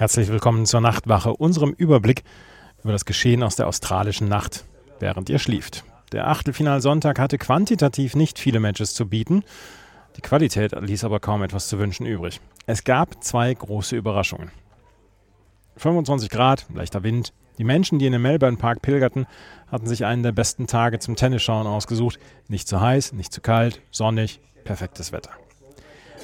Herzlich willkommen zur Nachtwache, unserem Überblick über das Geschehen aus der australischen Nacht, während ihr schlieft. Der Achtelfinalsonntag hatte quantitativ nicht viele Matches zu bieten. Die Qualität ließ aber kaum etwas zu wünschen übrig. Es gab zwei große Überraschungen. 25 Grad, leichter Wind. Die Menschen, die in den Melbourne Park pilgerten, hatten sich einen der besten Tage zum Tennisschauen ausgesucht. Nicht zu heiß, nicht zu kalt, sonnig, perfektes Wetter.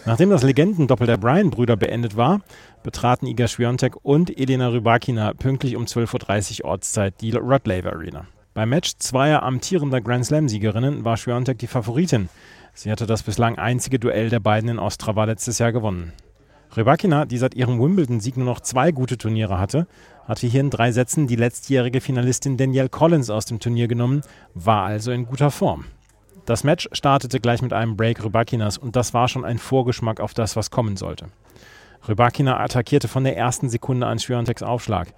Nachdem das Legendendoppel der Bryan-Brüder beendet war, betraten Iga Swiatek und Elena Rybakina pünktlich um 12.30 Uhr Ortszeit die Rod Laver Arena. Beim Match zweier amtierender Grand Slam-Siegerinnen war Schwiontek die Favoritin. Sie hatte das bislang einzige Duell der beiden in Ostrava letztes Jahr gewonnen. Rybakina, die seit ihrem Wimbledon-Sieg nur noch zwei gute Turniere hatte, hatte hier in drei Sätzen die letztjährige Finalistin Danielle Collins aus dem Turnier genommen, war also in guter Form. Das Match startete gleich mit einem Break Rybakinas und das war schon ein Vorgeschmack auf das, was kommen sollte. Rybakina attackierte von der ersten Sekunde an Schwiontek's Aufschlag.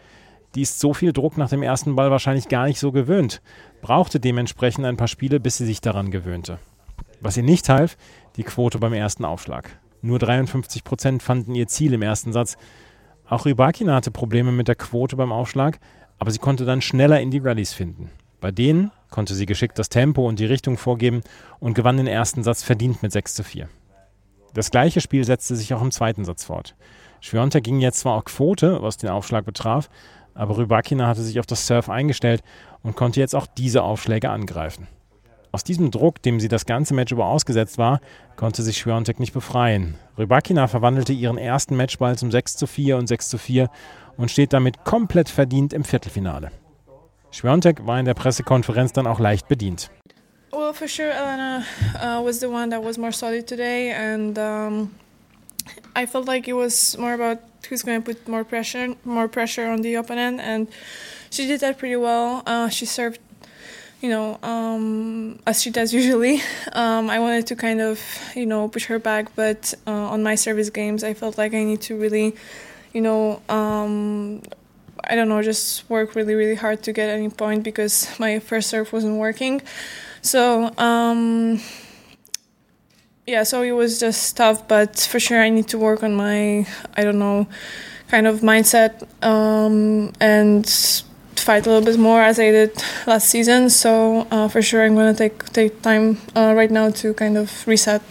Die ist so viel Druck nach dem ersten Ball wahrscheinlich gar nicht so gewöhnt, brauchte dementsprechend ein paar Spiele, bis sie sich daran gewöhnte. Was ihr nicht half, die Quote beim ersten Aufschlag. Nur 53 Prozent fanden ihr Ziel im ersten Satz. Auch Rybakina hatte Probleme mit der Quote beim Aufschlag, aber sie konnte dann schneller in die Rallyes finden. Bei denen konnte sie geschickt das Tempo und die Richtung vorgeben und gewann den ersten Satz verdient mit 6 zu 4. Das gleiche Spiel setzte sich auch im zweiten Satz fort. Schwiontek ging jetzt zwar auch Quote, was den Aufschlag betraf, aber Rybakina hatte sich auf das Surf eingestellt und konnte jetzt auch diese Aufschläge angreifen. Aus diesem Druck, dem sie das ganze Match über ausgesetzt war, konnte sich Schwiontek nicht befreien. Rybakina verwandelte ihren ersten Matchball zum 6 zu 4 und 6 zu 4 und steht damit komplett verdient im Viertelfinale. Schwiontek war in der Pressekonferenz dann auch leicht bedient. Well, for sure, Elena uh, was the one that was more solid today, and um, I felt like it was more about who's going to put more pressure, more pressure on the opponent, and she did that pretty well. Uh, she served, you know, um, as she does usually. Um, I wanted to kind of, you know, push her back, but uh, on my service games, I felt like I need to really, you know, um, I don't know, just work really, really hard to get any point because my first serve wasn't working. So, um, yeah, so it was just tough, but for sure I need to work on my, I don't know, kind of mindset um, and fight a little bit more as I did last season. So uh, for sure I'm going to take, take time uh, right now to kind of reset.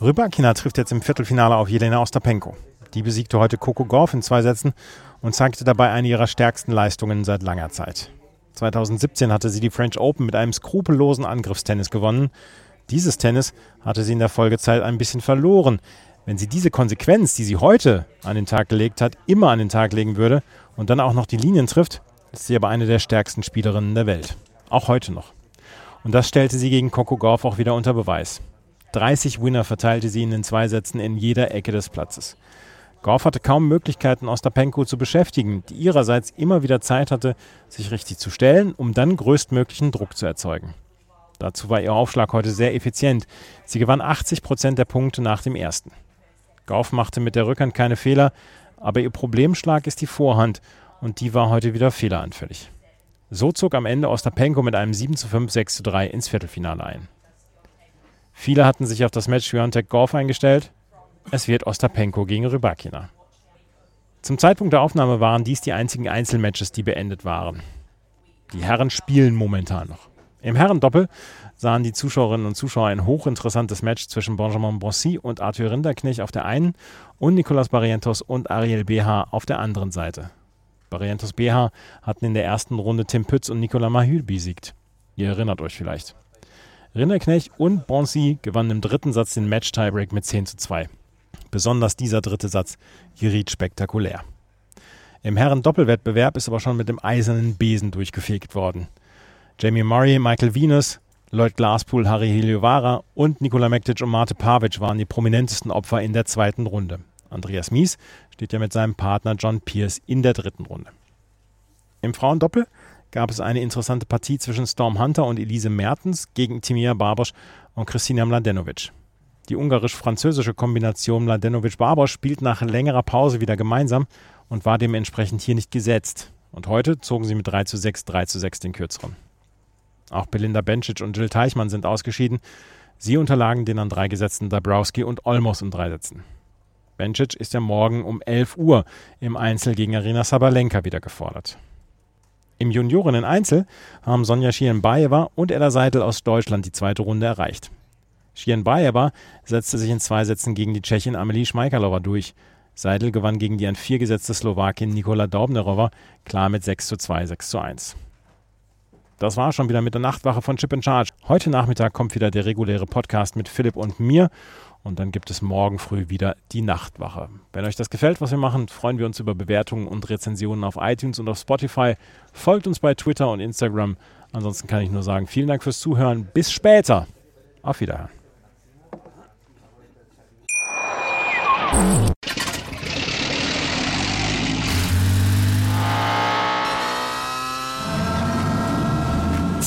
Rybakina trifft jetzt im Viertelfinale auf Jelena Ostapenko. Die besiegte heute Coco Gauff in zwei Sätzen und zeigte dabei eine ihrer stärksten Leistungen seit langer Zeit. 2017 hatte sie die French Open mit einem skrupellosen Angriffstennis gewonnen. Dieses Tennis hatte sie in der Folgezeit ein bisschen verloren. Wenn sie diese Konsequenz, die sie heute an den Tag gelegt hat, immer an den Tag legen würde und dann auch noch die Linien trifft, ist sie aber eine der stärksten Spielerinnen der Welt. Auch heute noch. Und das stellte sie gegen Coco Gauff auch wieder unter Beweis. 30 Winner verteilte sie in den zwei Sätzen in jeder Ecke des Platzes. Gauff hatte kaum Möglichkeiten, Ostapenko zu beschäftigen, die ihrerseits immer wieder Zeit hatte, sich richtig zu stellen, um dann größtmöglichen Druck zu erzeugen. Dazu war ihr Aufschlag heute sehr effizient. Sie gewann 80 Prozent der Punkte nach dem ersten. Gauff machte mit der Rückhand keine Fehler, aber ihr Problemschlag ist die Vorhand und die war heute wieder fehleranfällig. So zog am Ende Ostapenko mit einem 7 zu 5, 6 zu 3 ins Viertelfinale ein. Viele hatten sich auf das Match Schwiontek Golf eingestellt. Es wird Ostapenko gegen Rybakina. Zum Zeitpunkt der Aufnahme waren dies die einzigen Einzelmatches, die beendet waren. Die Herren spielen momentan noch. Im Herrendoppel sahen die Zuschauerinnen und Zuschauer ein hochinteressantes Match zwischen Benjamin Bonsi und Arthur Rinderknech auf der einen und Nicolas Barrientos und Ariel BH auf der anderen Seite. Barrientos BH hatten in der ersten Runde Tim Pütz und Nicolas Mahül besiegt. Ihr erinnert euch vielleicht. Rinderknech und Bonsi gewannen im dritten Satz den Match-Tiebreak mit 10 zu 2. Besonders dieser dritte Satz geriet spektakulär. Im Herren-Doppelwettbewerb ist aber schon mit dem eisernen Besen durchgefegt worden. Jamie Murray, Michael Venus, Lloyd Glasspool, Harry Heliovara und Nikola Mektic und Mate Pavic waren die prominentesten Opfer in der zweiten Runde. Andreas Mies steht ja mit seinem Partner John Pierce in der dritten Runde. Im Frauendoppel gab es eine interessante Partie zwischen Storm Hunter und Elise Mertens gegen Timia Barbosch und Christina Mladenovic. Die ungarisch-französische Kombination Mladenovic-Barbosch spielt nach längerer Pause wieder gemeinsam und war dementsprechend hier nicht gesetzt. Und heute zogen sie mit 3 zu 6, 3 zu 6 den kürzeren. Auch Belinda Bencic und Jill Teichmann sind ausgeschieden. Sie unterlagen den an drei gesetzten Dabrowski und Olmos in drei Sätzen. Bencic ist ja morgen um 11 Uhr im Einzel gegen Arena Sabalenka wieder gefordert. Im Juniorinnen-Einzel haben Sonja Schienbaeva und Ella Seidel aus Deutschland die zweite Runde erreicht. Schienbaeva setzte sich in zwei Sätzen gegen die Tschechin Amelie Schmeikalova durch. Seidel gewann gegen die an vier gesetzte Slowakin Nikola Daubnerova klar mit 6 zu 2, 6 zu 1. Das war schon wieder mit der Nachtwache von Chip in Charge. Heute Nachmittag kommt wieder der reguläre Podcast mit Philipp und mir. Und dann gibt es morgen früh wieder die Nachtwache. Wenn euch das gefällt, was wir machen, freuen wir uns über Bewertungen und Rezensionen auf iTunes und auf Spotify. Folgt uns bei Twitter und Instagram. Ansonsten kann ich nur sagen, vielen Dank fürs Zuhören. Bis später. Auf Wiederhören.